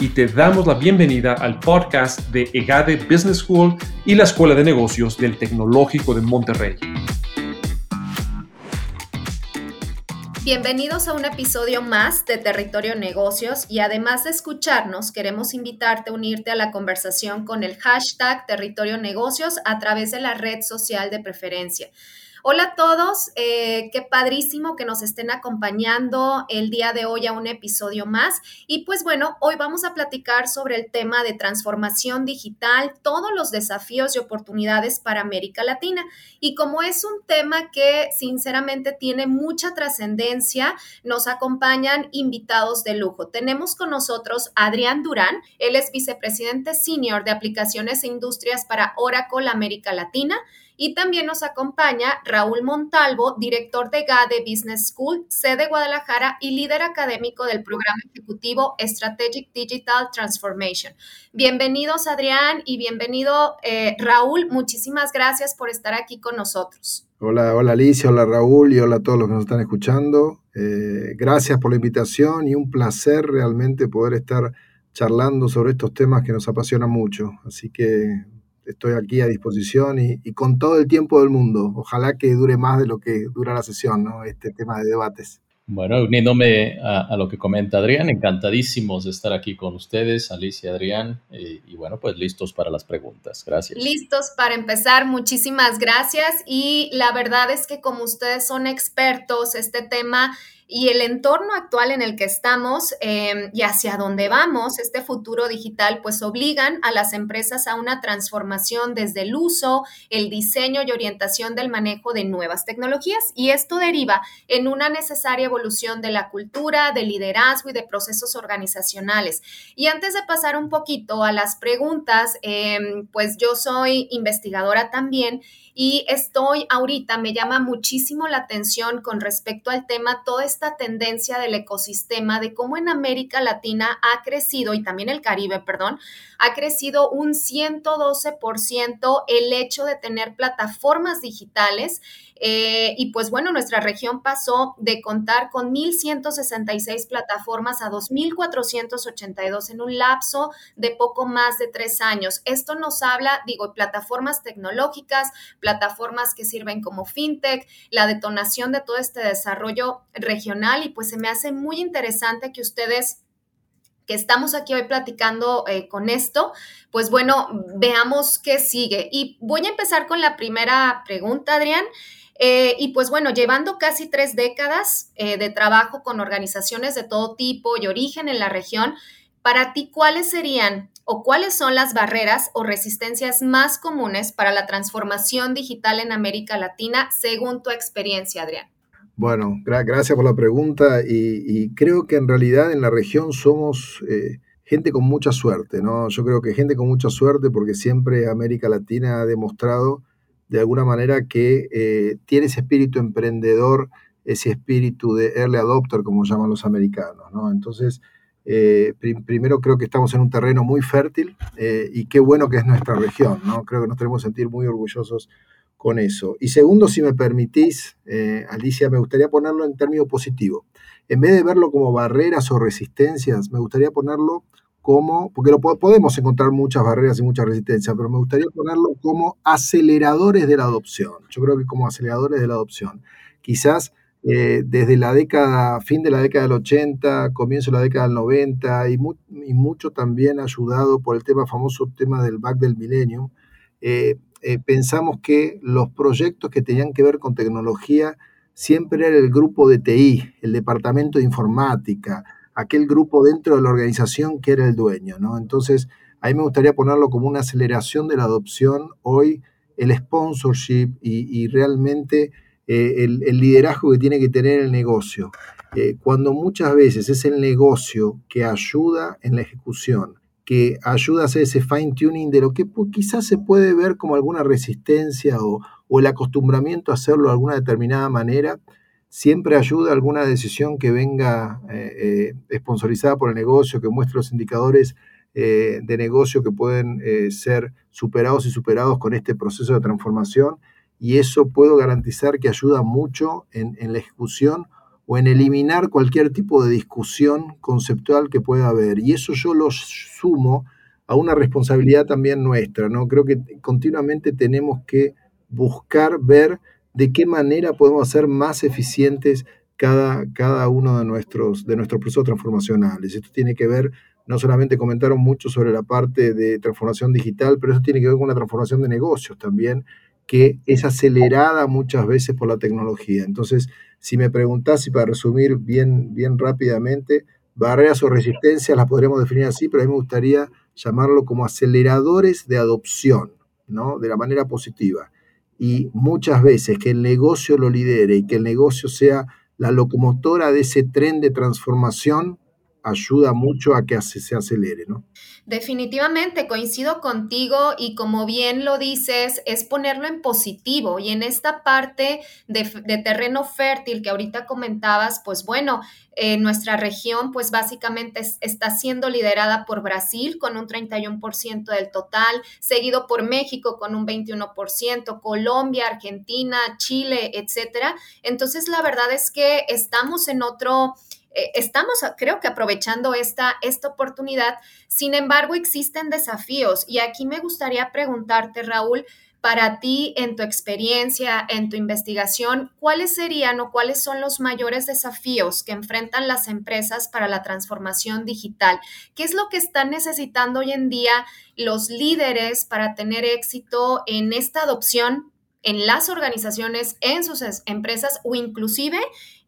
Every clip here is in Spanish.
y te damos la bienvenida al podcast de EGADE Business School y la Escuela de Negocios del Tecnológico de Monterrey. Bienvenidos a un episodio más de Territorio Negocios y además de escucharnos, queremos invitarte a unirte a la conversación con el hashtag Territorio Negocios a través de la red social de preferencia. Hola a todos, eh, qué padrísimo que nos estén acompañando el día de hoy a un episodio más. Y pues bueno, hoy vamos a platicar sobre el tema de transformación digital, todos los desafíos y oportunidades para América Latina. Y como es un tema que sinceramente tiene mucha trascendencia, nos acompañan invitados de lujo. Tenemos con nosotros a Adrián Durán, él es vicepresidente senior de aplicaciones e industrias para Oracle América Latina. Y también nos acompaña Raúl Montalvo, director de GADE Business School, sede Guadalajara y líder académico del programa ejecutivo Strategic Digital Transformation. Bienvenidos Adrián y bienvenido eh, Raúl. Muchísimas gracias por estar aquí con nosotros. Hola, hola Alicia, hola Raúl y hola a todos los que nos están escuchando. Eh, gracias por la invitación y un placer realmente poder estar charlando sobre estos temas que nos apasionan mucho. Así que estoy aquí a disposición y, con todo el tiempo del mundo. Ojalá que dure más de lo que dura la sesión, ¿no? Este tema de debates. Bueno, uniéndome a, lo que comenta Adrián, encantadísimos de estar aquí con ustedes, Alicia, Adrián, y, y bueno, pues listos para las preguntas. Gracias. Listos para empezar, muchísimas gracias. Y la verdad es que como ustedes son expertos, este tema y el entorno actual en el que estamos em, y hacia dónde vamos, este futuro digital, pues obligan a las empresas a una transformación desde el uso, el diseño y orientación del manejo de nuevas tecnologías. Y esto deriva en una necesaria evolución de la cultura, de liderazgo y de procesos organizacionales. Y antes de pasar un poquito a las preguntas, em, pues yo soy investigadora también y estoy ahorita, me llama muchísimo la atención con respecto al tema, toda esta tendencia del ecosistema, de cómo en América Latina ha crecido, y también el Caribe, perdón, ha crecido un 112% el hecho de tener plataformas digitales eh, y pues bueno, nuestra región pasó de contar con 1.166 plataformas a 2.482 en un lapso de poco más de tres años. Esto nos habla, digo, plataformas tecnológicas, plataformas que sirven como fintech, la detonación de todo este desarrollo regional y pues se me hace muy interesante que ustedes que estamos aquí hoy platicando eh, con esto, pues bueno, veamos qué sigue. Y voy a empezar con la primera pregunta, Adrián. Eh, y pues bueno, llevando casi tres décadas eh, de trabajo con organizaciones de todo tipo y origen en la región, para ti, ¿cuáles serían o cuáles son las barreras o resistencias más comunes para la transformación digital en América Latina según tu experiencia, Adrián? Bueno, gracias por la pregunta y, creo que en realidad en la región somos eh, gente con mucha suerte, ¿no? Yo creo que gente con mucha suerte porque siempre América Latina ha demostrado de alguna manera que eh, tiene ese espíritu emprendedor, ese espíritu de early adopter, como llaman los americanos. ¿no? Entonces, eh, primero creo que estamos en un terreno muy fértil eh, y qué bueno que es nuestra región. ¿no? Creo que nos tenemos que sentir muy orgullosos con eso. Y segundo, si me permitís, Alicia, me gustaría ponerlo en términos positivos. En vez de verlo como barreras o resistencias, me gustaría ponerlo como, porque lo, podemos encontrar muchas barreras y muchas resistencias, pero me gustaría ponerlo como aceleradores de la adopción. Yo creo que como aceleradores de la adopción. Quizás eh, desde la década, fin de la década del 80, comienzo de la década del 90, y, y mucho también ayudado por el tema famoso tema del back del millennium, eh, eh, pensamos que los proyectos que tenían que ver con tecnología siempre era el grupo de TI, el departamento de informática, aquel grupo dentro de la organización que era el dueño, ¿no? Entonces, ahí me gustaría ponerlo como una aceleración de la adopción hoy, el sponsorship y, realmente eh, el, liderazgo que tiene que tener el negocio. Eh, cuando muchas veces es el negocio que ayuda en la ejecución, que ayuda a hacer ese fine tuning de lo que quizás se puede ver como alguna resistencia o, el acostumbramiento a hacerlo de alguna determinada manera, siempre ayuda alguna decisión que venga eh, eh sponsorizada por el negocio, que muestre los indicadores eh, de negocio que pueden eh, ser superados y superados con este proceso de transformación y eso puedo garantizar que ayuda mucho en, la ejecución o en eliminar cualquier tipo de discusión conceptual que pueda haber. Y eso yo lo sumo a una responsabilidad también nuestra, ¿no? Creo que continuamente tenemos que buscar ver de qué manera podemos hacer más eficientes cada, cada uno de nuestros, de nuestros procesos transformacionales. Esto tiene que ver no solamente comentaron mucho sobre la parte de transformación digital, pero eso tiene que ver con una transformación de negocios también, que es acelerada muchas veces por la tecnología. Entonces, si me preguntás, y para resumir bien, bien rápidamente, barreras o resistencias las podríamos definir así, pero a mí me gustaría llamarlo como aceleradores de adopción, ¿no? De la manera positiva. Y muchas veces que el negocio lo lidere y que el negocio sea la locomotora de ese tren de transformación, ayuda mucho a que se acelere, ¿no? Definitivamente coincido contigo y como bien lo dices, es ponerlo en positivo y en esta parte de, terreno fértil que ahorita comentabas, pues bueno, nuestra región pues básicamente está siendo liderada por Brasil con un 31% del total, seguido por México con un 21%, Colombia, Argentina, Chile, etcétera. Entonces la verdad es que estamos en otro eh, estamos, creo que, aprovechando esta, esta oportunidad. Sin embargo, existen desafíos y aquí me gustaría preguntarte, Raúl, para ti, en tu experiencia, en tu investigación, ¿cuáles serían o cuáles son los mayores desafíos que enfrentan las empresas para la transformación digital? ¿Qué es lo que están necesitando hoy en día los líderes para tener éxito en esta adopción en las organizaciones, en sus empresas o inclusive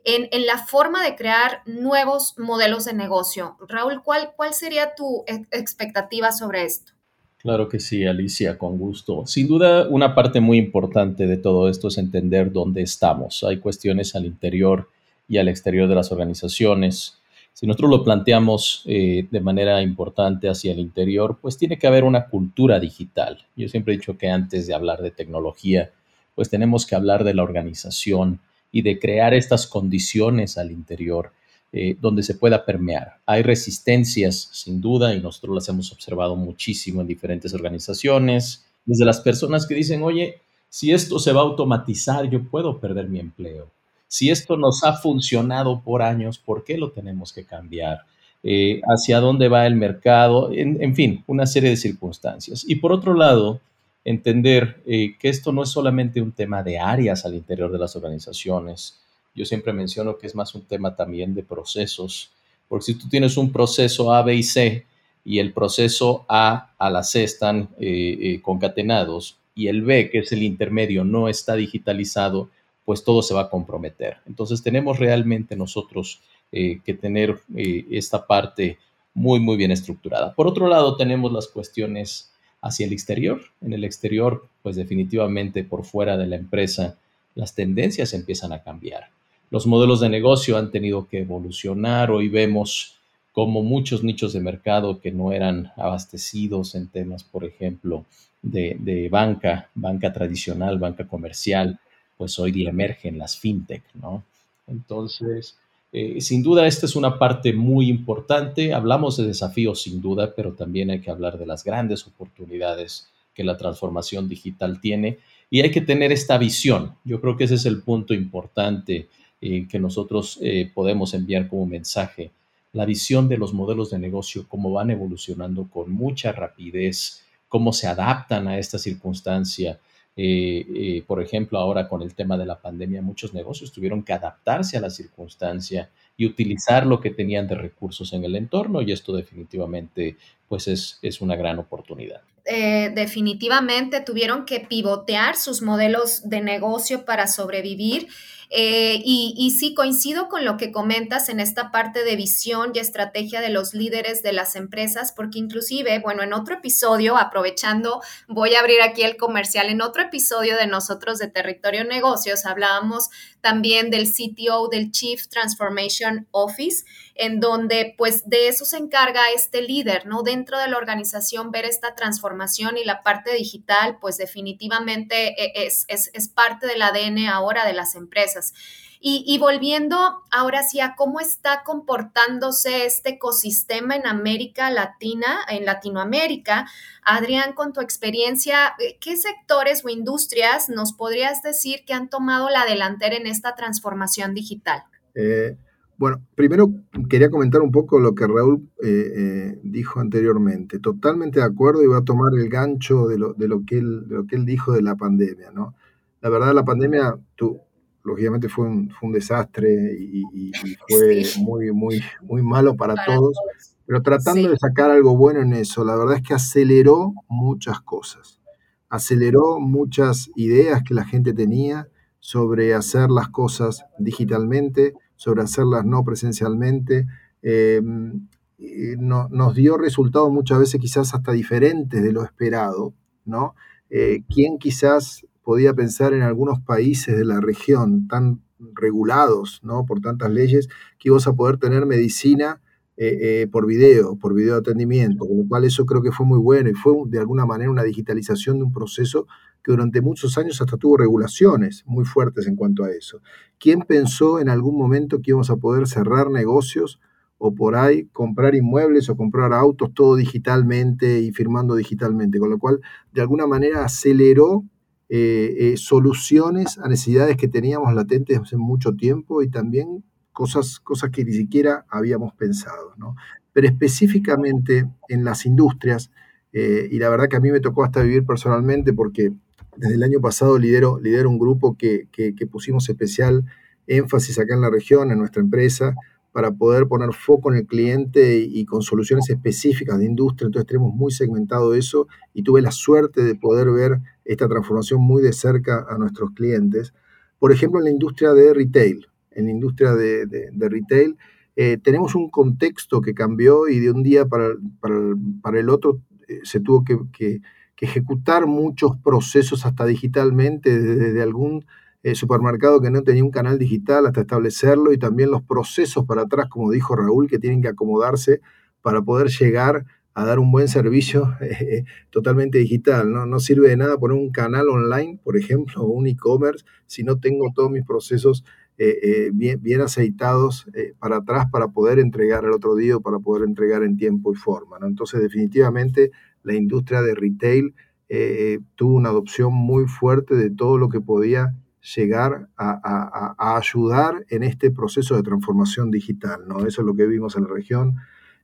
en, la forma de crear nuevos modelos de negocio. Raúl, ¿cuál, cuál sería tu expectativa sobre esto? Claro que sí, Alicia, con gusto. Sin duda, una parte muy importante de todo esto es entender dónde estamos. Hay cuestiones al interior y al exterior de las organizaciones. Si nosotros lo planteamos eh, de manera importante hacia el interior, pues tiene que haber una cultura digital. Yo siempre he dicho que antes de hablar de tecnología, pues tenemos que hablar de la organización, y de crear estas condiciones al interior eh, donde se pueda permear. Hay resistencias, sin duda, y nosotros las hemos observado muchísimo en diferentes organizaciones, desde las personas que dicen, oye, si esto se va a automatizar, yo puedo perder mi empleo. Si esto nos ha funcionado por años, ¿por qué lo tenemos que cambiar? Eh, ¿Hacia dónde va el mercado? en fin, una serie de circunstancias. Y por otro lado, entender eh, que esto no es solamente un tema de áreas al interior de las organizaciones. Yo siempre menciono que es más un tema también de procesos, porque si tú tienes un proceso A, B y C y el proceso A a la C están eh, eh, concatenados y el B, que es el intermedio, no está digitalizado, pues todo se va a comprometer. Entonces tenemos realmente nosotros que tener esta parte muy, muy bien estructurada. Por otro lado, tenemos las cuestiones hacia el exterior. En el exterior, pues definitivamente por fuera de la empresa, las tendencias empiezan a cambiar. Los modelos de negocio han tenido que evolucionar. Hoy vemos como muchos nichos de mercado que no eran abastecidos en temas, por ejemplo, de, de banca, banca tradicional, banca comercial, pues hoy día emergen las fintech, ¿no? Entonces, eh, sin duda, esta es una parte muy importante. Hablamos de desafíos, sin duda, pero también hay que hablar de las grandes oportunidades que la transformación digital tiene y hay que tener esta visión. Yo creo que ese es el punto importante eh, que nosotros eh, podemos enviar como mensaje. La visión de los modelos de negocio, cómo van evolucionando con mucha rapidez, cómo se adaptan a esta circunstancia eh, eh, por ejemplo, ahora con el tema de la pandemia, muchos negocios tuvieron que adaptarse a la circunstancia y utilizar lo que tenían de recursos en el entorno y esto definitivamente pues es, es una gran oportunidad. Eh, definitivamente tuvieron que pivotear sus modelos de negocio para sobrevivir eh, y, sí, coincido con lo que comentas en esta parte de visión y estrategia de los líderes de las empresas, porque inclusive, bueno, en otro episodio, aprovechando, voy a abrir aquí el comercial, en otro episodio de nosotros de Territorio Negocios, hablábamos también del CTO, del Chief Transformation Office, en donde pues de eso se encarga este líder, ¿no? Dentro de la organización ver esta transformación y la parte digital, pues definitivamente eh, es, es, es parte del ADN ahora de las empresas. Y, volviendo ahora sí a cómo está comportándose este ecosistema en América Latina, en Latinoamérica, Adrián, con tu experiencia, eh, ¿qué sectores o industrias nos podrías decir que han tomado la delantera en esta transformación digital? Eh, bueno, primero quería comentar un poco lo que Raúl eh, dijo anteriormente. Totalmente de acuerdo y voy a tomar el gancho de lo, de lo, que, él, de lo que él dijo de la pandemia. ¿no? La verdad, la pandemia, tú, lógicamente fue un, fue un desastre y, fue muy, muy, muy malo para, todos, pero tratando de sacar algo bueno en eso, la verdad es que aceleró muchas cosas, aceleró muchas ideas que la gente tenía sobre hacer las cosas digitalmente, sobre hacerlas no presencialmente. Em, no, nos dio resultados muchas veces quizás hasta diferentes de lo esperado, ¿no? Eh, ¿Quién quizás podía pensar en algunos países de la región tan regulados ¿no? por tantas leyes que ibas a poder tener medicina eh, eh, por video, por video atendimiento, con lo cual eso creo que fue muy bueno y fue de alguna manera una digitalización de un proceso que durante muchos años hasta tuvo regulaciones muy fuertes en cuanto a eso. ¿Quién pensó en algún momento que íbamos a poder cerrar negocios o por ahí comprar inmuebles o comprar autos todo digitalmente y firmando digitalmente? Con lo cual, de alguna manera aceleró eh, eh, soluciones a necesidades que teníamos latentes hace mucho tiempo y también cosas, cosas que ni siquiera habíamos pensado. ¿no? Pero específicamente en las industrias, eh, y la verdad que a mí me tocó hasta vivir personalmente porque desde el año pasado lidero, lidero un grupo que, que, pusimos especial énfasis acá en la región, en nuestra empresa, para poder poner foco en el cliente y, con soluciones específicas de industria. Entonces tenemos muy segmentado eso y tuve la suerte de poder ver esta transformación muy de cerca a nuestros clientes. Por ejemplo, en la industria de retail, en la industria de, retail, eh, tenemos un contexto que cambió y de un día para, para, el otro eh, se tuvo que, ejecutar muchos procesos hasta digitalmente desde algún eh, supermercado que no tenía un canal digital hasta establecerlo y también los procesos para atrás, como dijo Raúl, que tienen que acomodarse para poder llegar a dar un buen servicio eh, totalmente digital. ¿no? no sirve de nada poner un canal online, por ejemplo, o un e-commerce, si no tengo todos mis procesos eh, bien, bien, aceitados para atrás para poder entregar el otro día o para poder entregar en tiempo y forma. ¿no? Entonces, definitivamente, la industria de retail tuvo una adopción muy fuerte de todo lo que podía llegar a, ayudar en este proceso de transformación digital. ¿no? Eso es lo que vimos en la región.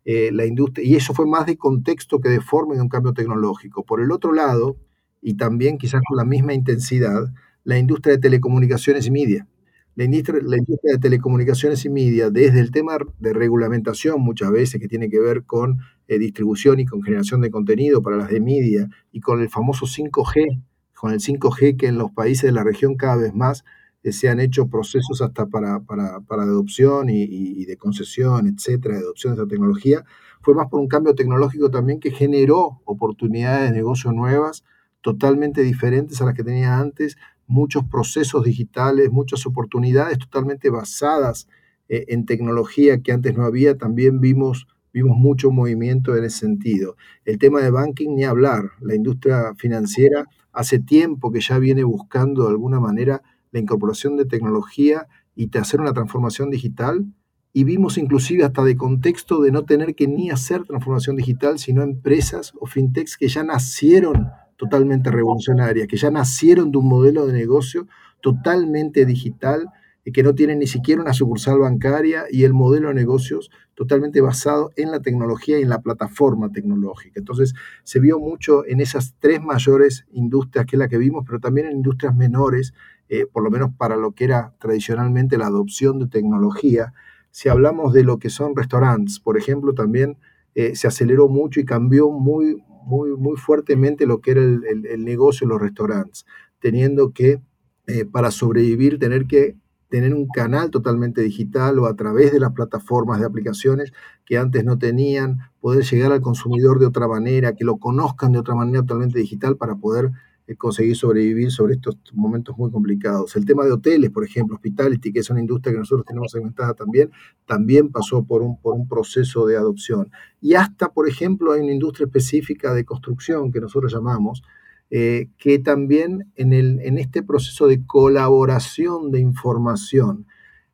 Eh, la industria, y eso fue más de contexto que de forma de un cambio tecnológico. Por el otro lado, y también quizás con la misma intensidad, la industria de telecomunicaciones y media. La industria, la industria de telecomunicaciones y media, desde el tema de regulamentación muchas veces, que tiene que ver con eh, distribución y con generación de contenido para las de media, y con el famoso 5G, con el 5G que en los países de la región cada vez más eh, se han hecho procesos hasta para, para, para adopción y, de concesión, etcétera, de adopción de esa tecnología, fue más por un cambio tecnológico también que generó oportunidades de negocio nuevas, totalmente diferentes a las que tenía antes, muchos procesos digitales, muchas oportunidades totalmente basadas eh, en tecnología que antes no había, también vimos vimos mucho movimiento en ese sentido. El tema de banking, ni hablar. La industria financiera hace tiempo que ya viene buscando de alguna manera la incorporación de tecnología y de hacer una transformación digital. Y vimos inclusive hasta de contexto de no tener que ni hacer transformación digital, sino empresas o fintechs que ya nacieron totalmente revolucionarias, que ya nacieron de un modelo de negocio totalmente digital que no tienen ni siquiera una sucursal bancaria y el modelo de negocios totalmente basado en la tecnología y en la plataforma tecnológica. Entonces se vio mucho en esas tres mayores industrias que es la que vimos, pero también en industrias menores, eh, por lo menos para lo que era tradicionalmente la adopción de tecnología. Si hablamos de lo que son restaurantes, por ejemplo, también eh, se aceleró mucho y cambió muy, muy, muy fuertemente lo que era el, negocio de los restaurantes, teniendo que, eh, para sobrevivir, tener que tener un canal totalmente digital o a través de las plataformas de aplicaciones que antes no tenían, poder llegar al consumidor de otra manera, que lo conozcan de otra manera totalmente digital para poder conseguir sobrevivir sobre estos momentos muy complicados. El tema de hoteles, por ejemplo, hospitality, que es una industria que nosotros tenemos segmentada también, también pasó por un, por un proceso de adopción. Y hasta, por ejemplo, hay una industria específica de construcción que nosotros llamamos, eh, que también en, el, en este proceso de colaboración de información,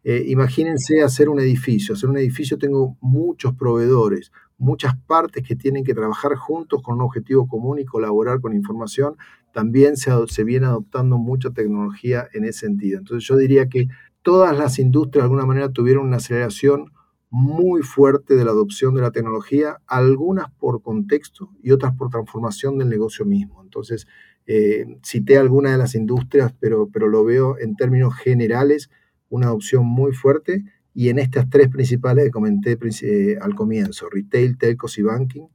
eh, imagínense hacer un edificio. Hacer un edificio tengo muchos proveedores, muchas partes que tienen que trabajar juntos con un objetivo común y colaborar con información. También se, viene adoptando mucha tecnología en ese sentido. Entonces yo diría que todas las industrias de alguna manera tuvieron una aceleración muy fuerte de la adopción de la tecnología, algunas por contexto y otras por transformación del negocio mismo. Entonces, eh, cité algunas de las industrias, pero, pero lo veo en términos generales una adopción muy fuerte y en estas tres principales que comenté eh, al comienzo, retail, telcos y banking,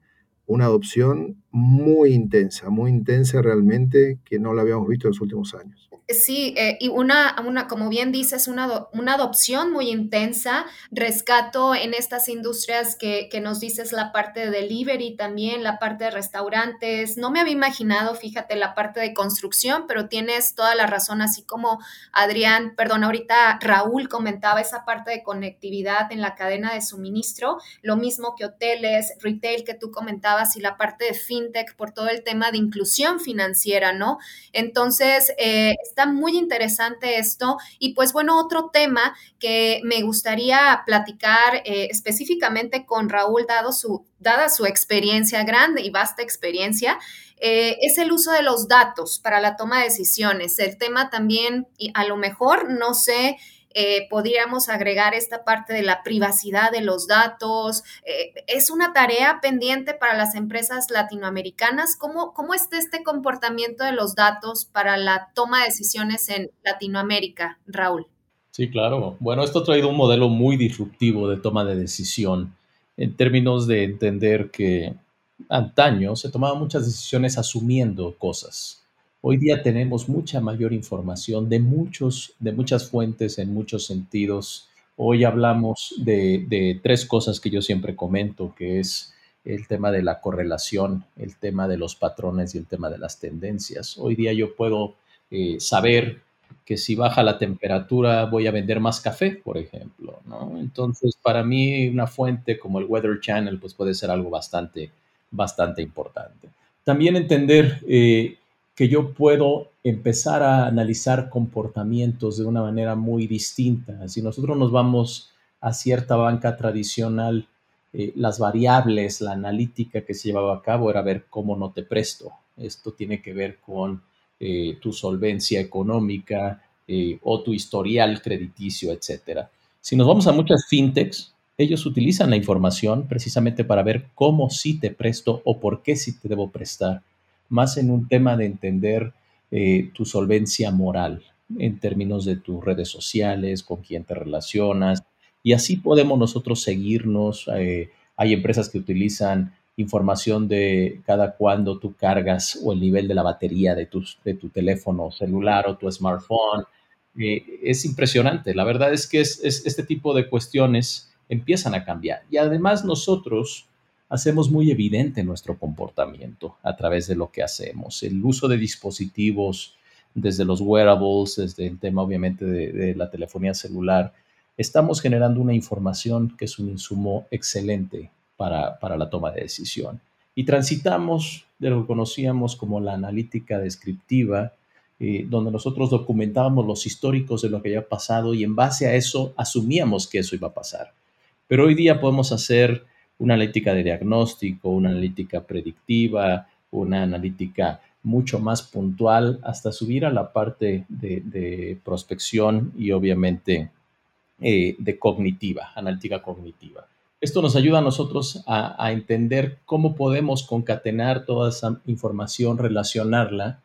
una adopción muy intensa, muy intensa realmente que no la habíamos visto en los últimos años. Sí, eh, y una, una, como bien dices, una, una adopción muy intensa. Rescato en estas industrias que, que, nos dices la parte de delivery también, la parte de restaurantes. No me había imaginado, fíjate, la parte de construcción, pero tienes toda la razón, así como Adrián, perdón, ahorita Raúl comentaba esa parte de conectividad en la cadena de suministro, lo mismo que hoteles, retail que tú comentabas y la parte de por todo el tema de inclusión financiera, ¿no? Entonces, eh, está muy interesante esto. Y pues bueno, otro tema que me gustaría platicar eh, específicamente con Raúl, dado su, dada su experiencia grande y vasta experiencia, eh, es el uso de los datos para la toma de decisiones. El tema también, y a lo mejor, no sé, eh, podríamos agregar esta parte de la privacidad de los datos. Eh, es una tarea pendiente para las empresas latinoamericanas. ¿Cómo, ¿Cómo está este comportamiento de los datos para la toma de decisiones en Latinoamérica, Raúl? Sí, claro. Bueno, esto ha traído un modelo muy disruptivo de toma de decisión en términos de entender que antaño se tomaban muchas decisiones asumiendo cosas Hoy día tenemos mucha mayor información de, muchos, de muchas fuentes en muchos sentidos. Hoy hablamos de, tres cosas que yo siempre comento, que es el tema de la correlación, el tema de los patrones y el tema de las tendencias. Hoy día yo puedo eh, saber que si baja la temperatura voy a vender más café, por ejemplo, Entonces, para mí una fuente como el Weather Channel pues puede ser algo bastante, bastante importante. También entender eh, que yo puedo empezar a analizar comportamientos de una manera muy distinta. Si nosotros nos vamos a cierta banca tradicional, eh, las variables, la analítica que se llevaba a cabo era ver cómo no te presto. Esto tiene que ver con eh, tu solvencia económica eh, o tu historial crediticio, etc. Si nos vamos a muchas fintechs, ellos utilizan la información precisamente para ver cómo sí te presto o por qué sí te debo prestar más en un tema de entender eh, tu solvencia moral en términos de tus redes sociales, con quién te relacionas, y así podemos nosotros seguirnos. Eh, hay empresas que utilizan información de cada cuándo tú cargas o el nivel de la batería de, de tu teléfono celular o tu smartphone. Eh, es impresionante. La verdad es que es, este tipo de cuestiones empiezan a cambiar. Y además nosotros hacemos muy evidente nuestro comportamiento a través de lo que hacemos. El uso de dispositivos, desde los wearables, desde el tema obviamente de, la telefonía celular, estamos generando una información que es un insumo excelente para, la toma de decisión. Y transitamos de lo que conocíamos como la analítica descriptiva, eh, donde nosotros documentábamos los históricos de lo que había pasado y en base a eso asumíamos que eso iba a pasar. Pero hoy día podemos hacer una analítica de diagnóstico, una analítica predictiva, una analítica mucho más puntual, hasta subir a la parte de, prospección y obviamente eh, de cognitiva, analítica cognitiva. Esto nos ayuda a nosotros a, a, entender cómo podemos concatenar toda esa información, relacionarla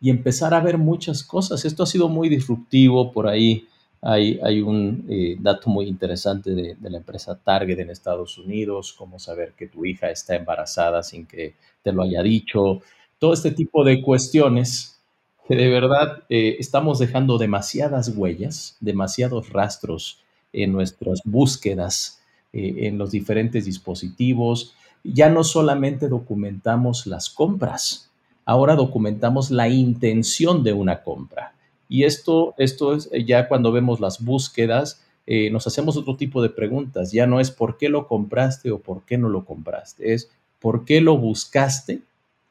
y empezar a ver muchas cosas. Esto ha sido muy disruptivo por ahí. Hay, un eh, dato muy interesante de, la empresa Target en Estados Unidos, cómo saber que tu hija está embarazada sin que te lo haya dicho, todo este tipo de cuestiones que de verdad eh, estamos dejando demasiadas huellas, demasiados rastros en nuestras búsquedas, eh, en los diferentes dispositivos. Ya no solamente documentamos las compras, ahora documentamos la intención de una compra. Y esto, esto es eh, ya cuando vemos las búsquedas, nos hacemos otro tipo de preguntas. Ya no es por qué lo compraste o por qué no lo compraste, es por qué lo buscaste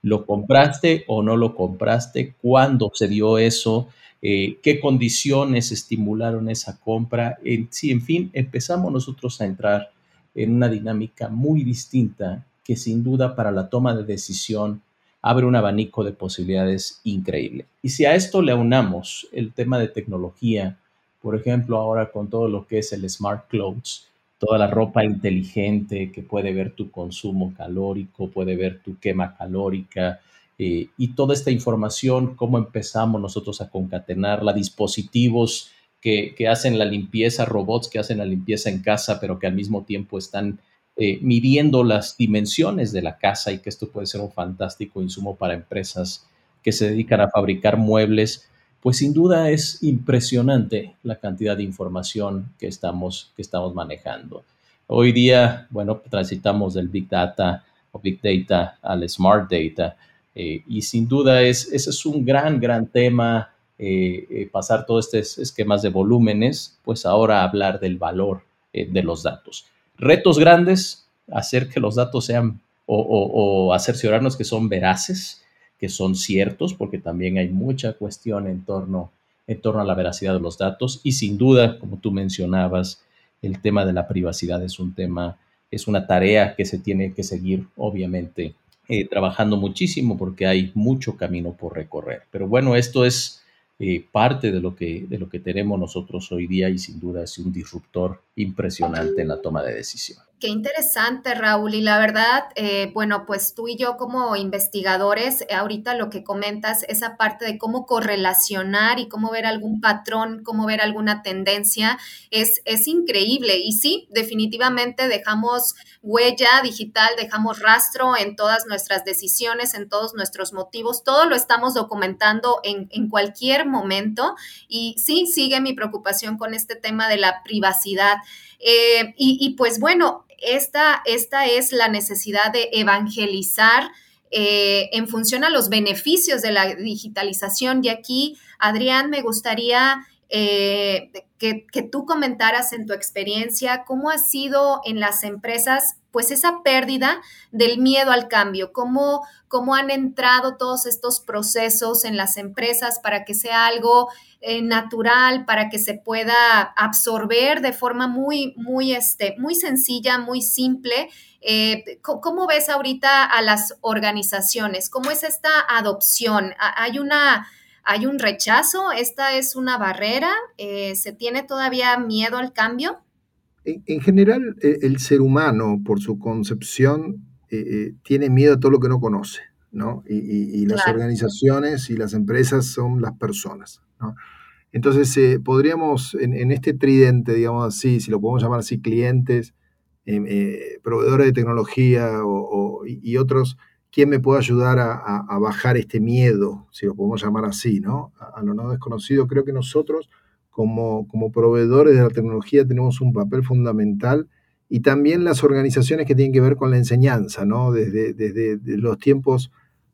¿Lo compraste o no lo compraste? ¿Cuándo se dio eso? Eh, ¿Qué condiciones estimularon esa compra? Sí, en fin, empezamos nosotros a entrar en una dinámica muy distinta que sin duda para la toma de decisión abre un abanico de posibilidades increíble. Y si a esto le aunamos el tema de tecnología, por ejemplo, ahora con todo lo que es el smart clothes, toda la ropa inteligente que puede ver tu consumo calórico, puede ver tu quema calórica eh, y toda esta información, cómo empezamos nosotros a concatenarla, dispositivos que, hacen la limpieza, robots que hacen la limpieza en casa, pero que al mismo tiempo están eh, midiendo las dimensiones de la casa y que esto puede ser un fantástico insumo para empresas que se dedican a fabricar muebles pues sin duda es impresionante la cantidad de información que estamos, que estamos manejando. Hoy día, bueno, transitamos del Big Data o Big Data al Smart Data eh, y sin duda es, ese es un gran, gran tema, eh, pasar todos estos esquemas de volúmenes, pues ahora hablar del valor de los datos. Retos grandes, hacer que los datos sean o, o, que son veraces, que son ciertos, porque también hay mucha cuestión en torno, en torno a la veracidad de los datos y sin duda, como tú mencionabas, el tema de la privacidad es un tema, es una tarea que se tiene que seguir, obviamente, eh, trabajando muchísimo porque hay mucho camino por recorrer. Pero bueno, esto es eh, parte de lo, que, de lo que tenemos nosotros hoy día y sin duda es un disruptor impresionante en la toma de decisión. Qué interesante, Raúl. Y la verdad, eh, bueno, pues tú y yo como investigadores, ahorita lo que comentas, esa parte de cómo correlacionar y cómo ver algún patrón, cómo ver alguna tendencia, es, es increíble. Y sí, definitivamente dejamos huella digital, dejamos rastro en todas nuestras decisiones, en todos nuestros motivos, todo lo estamos documentando en, en cualquier momento. Y sí, sigue mi preocupación con este tema de la privacidad. Eh, y, pues bueno, esta, esta es la necesidad de evangelizar eh, en función a los beneficios de la digitalización. Y aquí, Adrián, me gustaría eh, que, que, tú comentaras en tu experiencia cómo ha sido en las empresas pues esa pérdida del miedo al cambio, cómo, cómo han entrado todos estos procesos en las empresas para que sea algo eh, natural, para que se pueda absorber de forma muy, muy, este, muy sencilla, muy simple. Eh, ¿Cómo ves ahorita a las organizaciones? ¿Cómo es esta adopción? ¿Hay una... ¿Hay un rechazo? ¿Esta es una barrera? Eh, ¿Se tiene todavía miedo al cambio? En, general, e, el ser humano, por su concepción, eh, eh, tiene miedo a todo lo que no conoce, ¿no? Y, las organizaciones y las empresas son las personas, ¿no? Entonces, eh, podríamos, en, este tridente, digamos así, si lo podemos llamar así, clientes, em, proveedores de tecnología y otros, ¿quién me puede ayudar a, bajar este miedo, si lo podemos llamar así, ¿no? a lo no desconocido, creo que nosotros como, proveedores de la tecnología tenemos un papel fundamental y también las organizaciones que tienen que ver con la enseñanza, ¿no? Desde, desde, los tiempos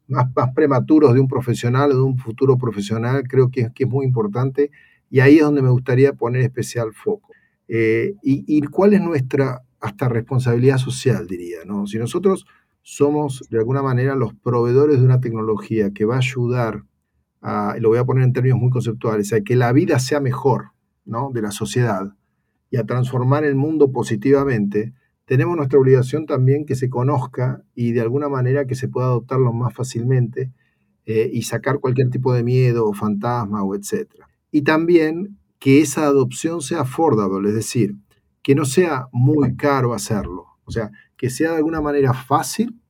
más, más, prematuros de un profesional o de un futuro profesional, creo que, que, es muy importante y ahí es donde me gustaría poner especial foco. Eh, y, y, cuál es nuestra hasta responsabilidad social, diría, ¿no? Si nosotros somos de alguna manera los proveedores de una tecnología que va a ayudar lo voy a poner en términos muy conceptuales, a que la vida sea mejor ¿no? de la sociedad y a transformar el mundo positivamente, tenemos nuestra obligación también que se conozca y de alguna manera que se pueda adoptarlo más fácilmente eh, y sacar cualquier tipo de miedo o fantasma o etcétera. Y también que esa adopción sea affordable, es decir, que no sea muy caro hacerlo, o sea, que sea de alguna manera fácil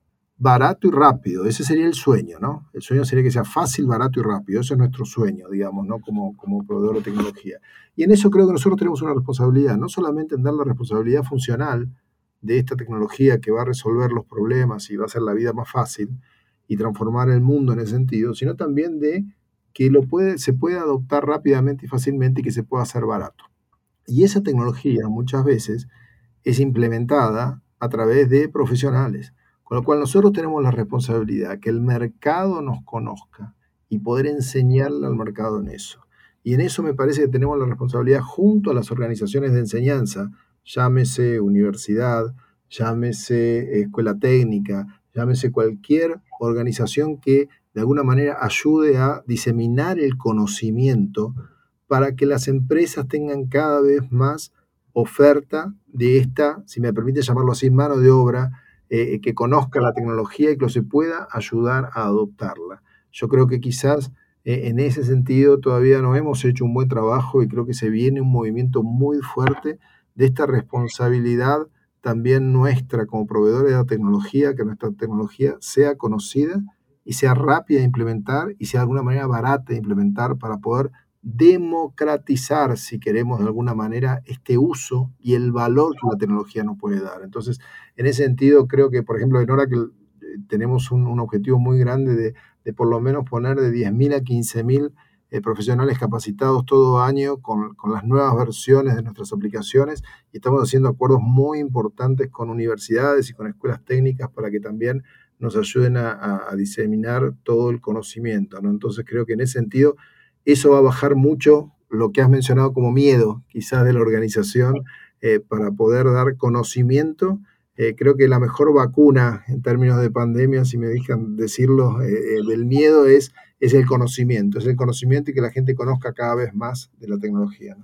barato y rápido. Ese sería el sueño, ¿no? El sueño sería que sea fácil, barato y rápido. Ese es nuestro sueño, digamos, ¿no? Como, como proveedor de tecnología. Y en eso creo que nosotros tenemos una responsabilidad, no solamente en dar la responsabilidad funcional de esta tecnología que va a resolver los problemas y va a hacer la vida más fácil y transformar el mundo en ese sentido, sino también de que lo puede, se puede adoptar rápidamente y fácilmente y que se pueda hacer barato. Y esa tecnología muchas veces es implementada a través de profesionales, con lo cual nosotros tenemos la responsabilidad que el mercado nos conozca y poder enseñarle al mercado en eso. Y en eso me parece que tenemos la responsabilidad junto a las organizaciones de enseñanza, llámese universidad, llámese escuela técnica, llámese cualquier organización que de alguna manera ayude a diseminar el conocimiento para que las empresas tengan cada vez más oferta de esta, si me permite llamarlo así, mano de obra, eh, que conozca la tecnología y que se pueda ayudar a adoptarla. Yo creo que quizás eh, en ese sentido todavía no hemos hecho un buen trabajo y creo que se viene un movimiento muy fuerte de esta responsabilidad también nuestra como proveedores de la tecnología, que nuestra tecnología sea conocida y sea rápida de implementar y sea de alguna manera barata de implementar para poder democratizar, si queremos de alguna manera, este uso y el valor que la tecnología nos puede dar. Entonces, en ese sentido, creo que, por ejemplo, en Oracle eh, tenemos un, objetivo muy grande de, de, por lo menos poner de 10.000 a 15.000 eh, profesionales capacitados todo año con, las nuevas versiones de nuestras aplicaciones y estamos haciendo acuerdos muy importantes con universidades y con escuelas técnicas para que también nos ayuden a, diseminar todo el conocimiento. ¿no? Entonces creo que en ese sentido eso va a bajar mucho lo que has mencionado como miedo quizás de la organización eh, para poder dar conocimiento. Eh, creo que la mejor vacuna en términos de pandemia, si me dejan decirlo, del miedo es es el conocimiento, es el conocimiento y que la gente conozca cada vez más de la tecnología.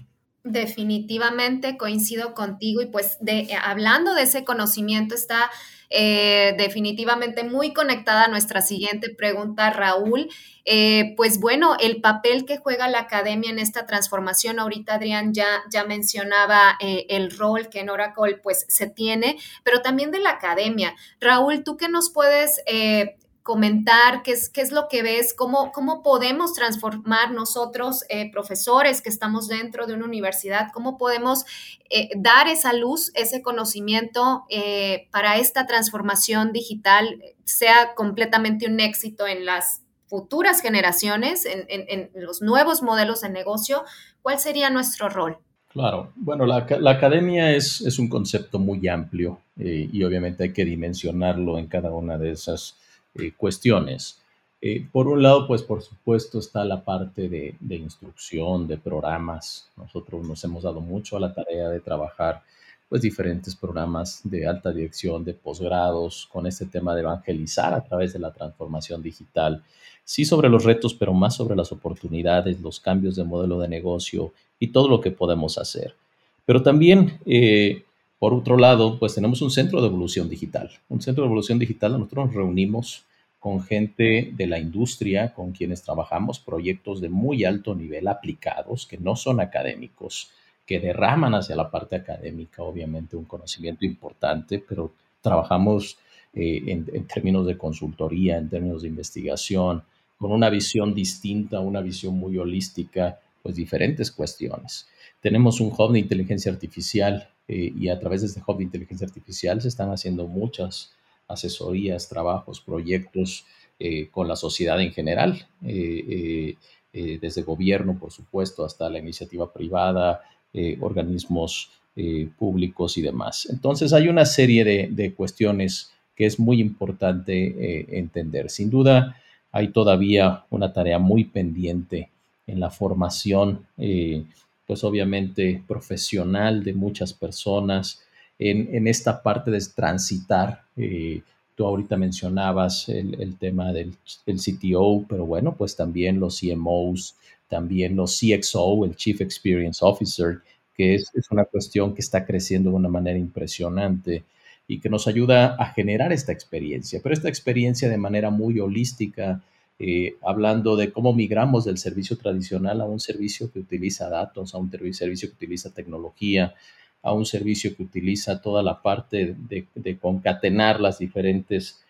Definitivamente coincido contigo y pues de, hablando de ese conocimiento está eh, definitivamente muy conectada a nuestra siguiente pregunta, Raúl. Eh, pues bueno, el papel que juega la academia en esta transformación, ahorita Adrián ya, ya mencionaba eh, el rol que en Oracle pues se tiene, pero también de la academia. Raúl, ¿tú qué nos puedes comentar qué es, qué es lo que ves, cómo, cómo podemos transformar nosotros, eh, profesores que estamos dentro de una universidad, cómo podemos eh, dar esa luz, ese conocimiento eh, para esta transformación digital sea completamente un éxito en las futuras generaciones, en, en, los nuevos modelos de negocio. ¿Cuál sería nuestro rol? Claro, bueno, la, la academia es, es, un concepto muy amplio y obviamente hay que dimensionarlo en cada una de esas eh, cuestiones. Eh, por un lado, pues por supuesto está la parte de, instrucción, de programas. Nosotros nos hemos dado mucho a la tarea de trabajar pues diferentes programas de alta dirección, de posgrados, con este tema de evangelizar a través de la transformación digital. Sí sobre los retos, pero más sobre las oportunidades, los cambios de modelo de negocio y todo lo que podemos hacer. Pero también eh, por otro lado, pues tenemos un centro de evolución digital. Un centro de evolución digital, nosotros nos reunimos con gente de la industria con quienes trabajamos proyectos de muy alto nivel aplicados, que no son académicos, que derraman hacia la parte académica, obviamente, un conocimiento importante, pero trabajamos eh, en, términos de consultoría, en términos de investigación, con una visión distinta, una visión muy holística, pues diferentes cuestiones. Tenemos un hub de inteligencia artificial eh, y a través de este hub de inteligencia artificial se están haciendo muchas asesorías, trabajos, proyectos eh, con la sociedad en general, eh, desde gobierno, por supuesto, hasta la iniciativa privada, organismos públicos y demás. Entonces hay una serie de, de cuestiones que es muy importante entender. Sin duda, hay todavía una tarea muy pendiente en la formación pues obviamente profesional de muchas personas en, esta parte de transitar. Eh, tú ahorita mencionabas el, tema del, CTO, pero bueno, pues también los CMOs, también los CXO, el Chief Experience Officer, que es, una cuestión que está creciendo de una manera impresionante y que nos ayuda a generar esta experiencia, pero esta experiencia de manera muy holística, eh, hablando de cómo migramos del servicio tradicional a un servicio que utiliza datos, a un servicio que utiliza tecnología, a un servicio que utiliza toda la parte de, concatenar las diferentes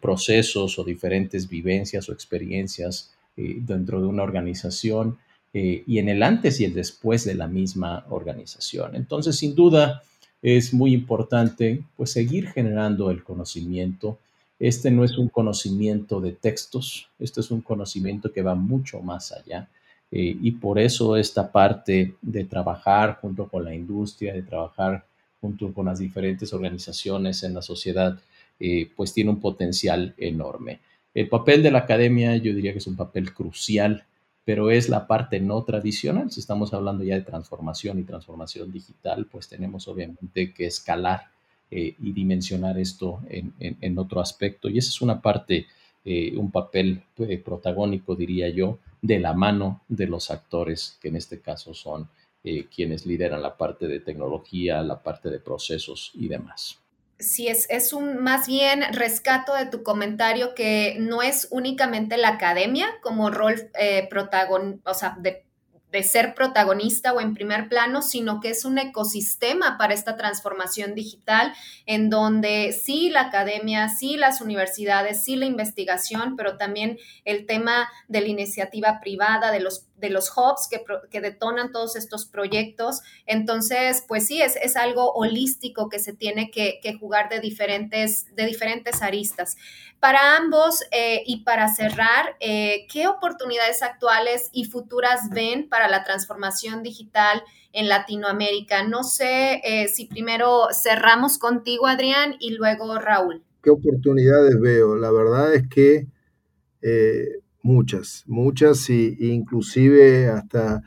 procesos o diferentes vivencias o experiencias dentro de una organización y en el antes y el después de la misma organización. Entonces, sin duda, es muy importante pues seguir generando el conocimiento. Este no es un conocimiento de textos, este es un conocimiento que va mucho más allá. Eh, y por eso esta parte de trabajar junto con la industria, de trabajar junto con las diferentes organizaciones en la sociedad, eh, pues tiene un potencial enorme. El papel de la academia yo diría que es un papel crucial pero es la parte no tradicional. Si estamos hablando ya de transformación y transformación digital, pues tenemos obviamente que escalar eh, y dimensionar esto en, otro aspecto. Y esa es una parte, un papel protagónico, diría yo, de la mano de los actores, que en este caso son quienes lideran la parte de tecnología, la parte de procesos y demás. Si es, es un más bien rescato de tu comentario que no es únicamente la academia como rol eh, protagonista, o sea, de de ser protagonista o en primer plano, sino que es un ecosistema para esta transformación digital en donde sí la academia, sí las universidades, sí la investigación, pero también el tema de la iniciativa privada, de los, de los hubs que, que detonan todos estos proyectos. Entonces, pues sí, es, es algo holístico que se tiene que, que, jugar de diferentes, de diferentes aristas. Para ambos eh, y para cerrar, eh, ¿qué oportunidades actuales y futuras ven para la transformación digital en Latinoamérica? No sé eh, si primero cerramos contigo, Adrián, y luego Raúl. ¿Qué oportunidades veo? La verdad es que muchas, muchas, y, inclusive hasta...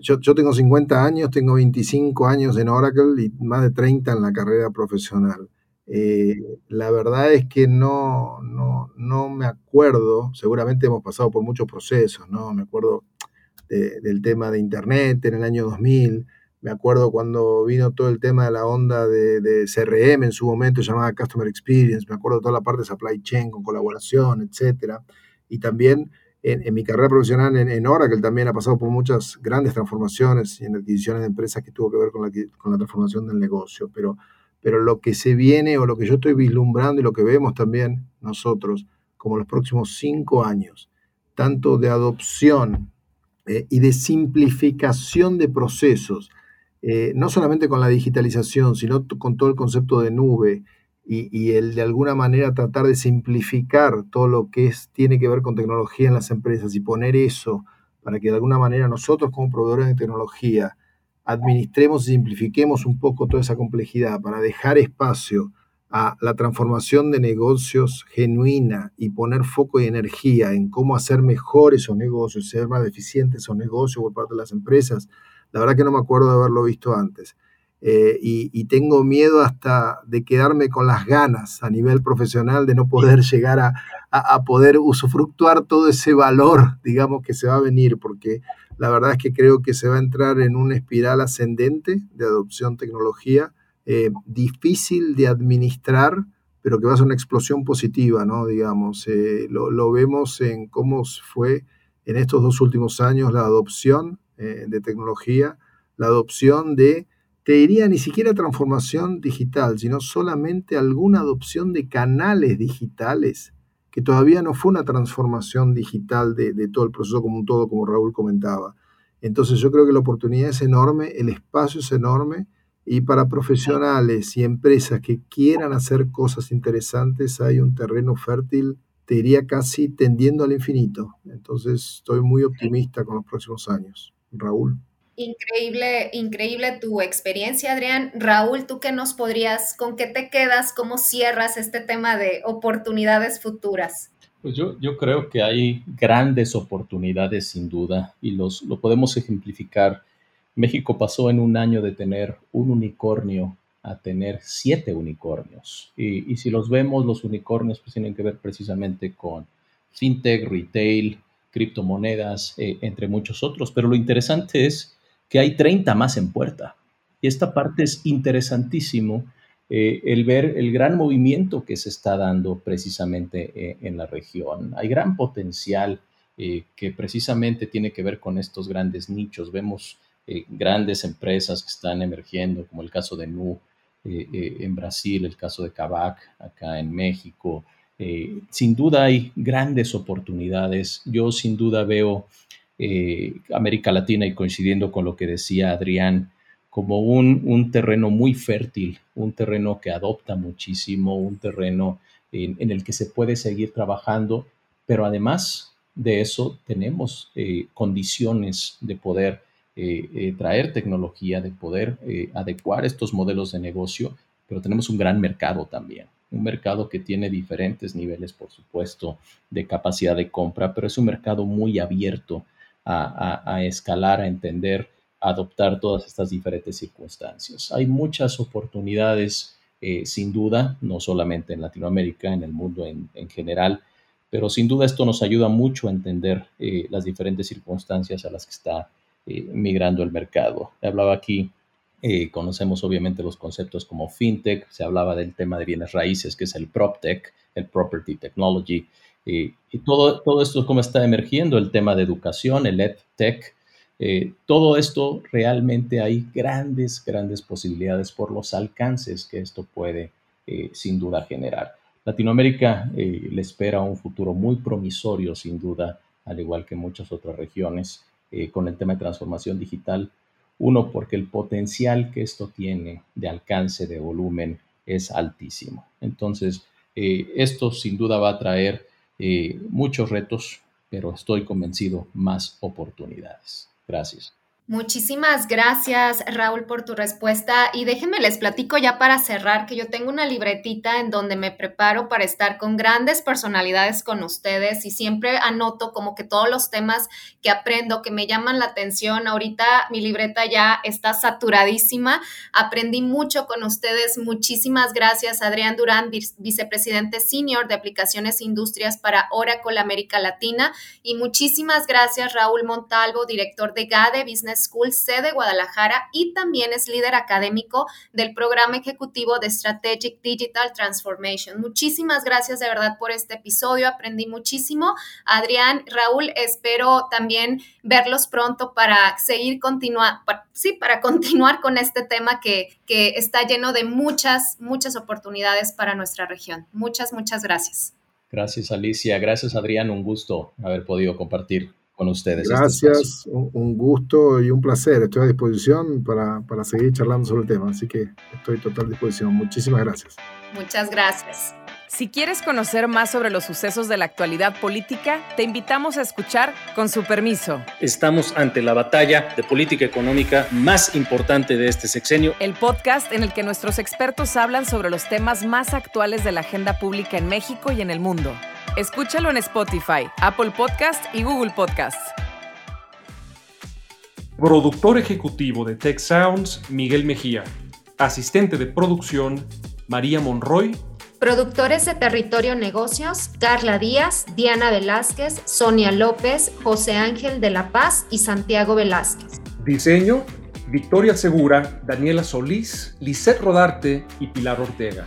yo, yo, tengo 50 años, tengo 25 años en Oracle y más de 30 en la carrera profesional. Eh, la verdad es que no, no, no, me acuerdo, seguramente hemos pasado por muchos procesos, ¿no? Me acuerdo del tema de Internet en el año 2000, me acuerdo cuando vino todo el tema de la onda de, CRM en su momento llamada Customer Experience, me acuerdo de toda la parte de supply chain con colaboración, etcétera. Y también en, mi carrera profesional en, en, Oracle también ha pasado por muchas grandes transformaciones y en adquisiciones de empresas que tuvo que ver con la, con la transformación del negocio. Pero pero lo que se viene o lo que yo estoy vislumbrando y lo que vemos también nosotros como los próximos cinco años, tanto de adopción eh, y de simplificación de procesos, eh, no solamente con la digitalización, sino con todo el concepto de nube y, el de alguna manera tratar de simplificar todo lo que tiene que ver con tecnología en las empresas y poner eso para que de alguna manera nosotros como proveedores de tecnología administremos y simplifiquemos un poco toda esa complejidad para dejar espacio a la transformación de negocios genuina y poner foco y energía en cómo hacer mejor esos negocios, ser más eficientes esos negocios por parte de las empresas, la verdad que no me acuerdo de haberlo visto antes. Eh, y, tengo miedo hasta de quedarme con las ganas a nivel profesional de no poder llegar a, a, poder usufructuar todo ese valor, digamos, que se va a venir, porque la verdad es que creo que se va a entrar en una espiral ascendente de adopción tecnología, eh, difícil de administrar, pero que va a ser una explosión positiva, ¿no? Digamos, eh, lo, vemos en cómo fue en estos dos últimos años la adopción de tecnología, la adopción de, te diría, ni siquiera transformación digital, sino solamente alguna adopción de canales digitales que todavía no fue una transformación digital de, todo el proceso como un todo, como Raúl comentaba. Entonces yo creo que la oportunidad es enorme, el espacio es enorme y para profesionales y empresas que quieran hacer cosas interesantes hay un terreno fértil, te diría casi tendiendo al infinito. Entonces estoy muy optimista con los próximos años. Raúl. Increíble, increíble tu experiencia, Adrián. Raúl, ¿tú qué nos podrías, con qué te quedas, cómo cierras este tema de oportunidades futuras? Pues yo, yo creo que hay grandes oportunidades sin duda y los, lo podemos ejemplificar. México pasó en un año de tener un unicornio a tener siete unicornios. Y, y si los vemos, los unicornios pues tienen que ver precisamente con fintech, retail, criptomonedas, eh, entre muchos otros. Pero lo interesante es que hay 30 más en puerta. Y esta parte es interesantísimo, eh, el ver el gran movimiento que se está dando precisamente eh, en la región. Hay gran potencial eh, que precisamente tiene que ver con estos grandes nichos. Vemos grandes empresas que están emergiendo, como el caso de Nu en Brasil, el caso de Kavak acá en México, sin duda hay grandes oportunidades. Yo sin duda veo eh, América Latina y coincidiendo con lo que decía Adrián, como un, terreno muy fértil, un terreno que adopta muchísimo, un terreno en, el que se puede seguir trabajando, pero además de eso tenemos eh, condiciones de poder traer tecnología, de poder adecuar estos modelos de negocio, pero tenemos un gran mercado también un mercado que tiene diferentes niveles, por supuesto, de capacidad de compra, pero es un mercado muy abierto a, escalar, a entender, a adoptar todas estas diferentes circunstancias. Hay muchas oportunidades, eh, sin duda, no solamente en Latinoamérica, en el mundo en, general, pero sin duda esto nos ayuda mucho a entender eh, las diferentes circunstancias a las que está eh, migrando el mercado. Hablaba aquí conocemos obviamente los conceptos como fintech, se hablaba del tema de bienes raíces, que es el PropTech, el Property Technology, y todo, todo esto cómo está emergiendo, el tema de educación, el EdTech, eh, todo esto realmente hay grandes, grandes posibilidades por los alcances que esto puede eh, sin duda generar. Latinoamérica le espera un futuro muy promisorio, sin duda, al igual que muchas otras regiones, con el tema de transformación digital uno, porque el potencial que esto tiene de alcance, de volumen, es altísimo. Entonces, eh, esto sin duda va a traer eh, muchos retos, pero estoy convencido más oportunidades. Gracias. Muchísimas gracias, Raúl, por tu respuesta. Y déjenme les platico ya para cerrar que yo tengo una libretita en donde me preparo para estar con grandes personalidades con ustedes y siempre anoto como que todos los temas que aprendo, que me llaman la atención. Ahorita mi libreta ya está saturadísima. Aprendí mucho con ustedes. Muchísimas gracias, Adrián Durán, vicepresidente senior de aplicaciones e industrias para Oracle América Latina. Y muchísimas gracias, Raúl Montalvo, director de GADE Business School, sede Guadalajara, y también es líder académico del programa ejecutivo de Strategic Digital Transformation. Muchísimas gracias de verdad por este episodio, aprendí muchísimo. Adrián, Raúl, espero también verlos pronto para seguir continuar, sí, para continuar con este tema que, que está lleno de muchas, muchas oportunidades para nuestra región. Muchas, muchas gracias. Gracias, Alicia. Gracias, Adrián. Un gusto haber podido compartir con ustedes. Este Gracias, un, gusto y un placer. Estoy a disposición para, para seguir charlando sobre el tema, así que estoy a total disposición. Muchísimas gracias. Muchas gracias. Si quieres conocer más sobre los sucesos de la actualidad política, te invitamos a escuchar Con su permiso. Estamos ante la batalla de política económica más importante de este sexenio. El podcast en el que nuestros expertos hablan sobre los temas más actuales de la agenda pública en México y en el mundo. Escúchalo en Spotify, Apple Podcast y Google Podcast. Productor ejecutivo de Tech Sounds, Miguel Mejía. Asistente de producción, María Monroy. Productores de Territorio Negocios, Carla Díaz, Diana Velázquez, Sonia López, José Ángel de la Paz y Santiago Velázquez. Diseño, Victoria Segura, Daniela Solís, Lisette Rodarte y Pilar Ortega.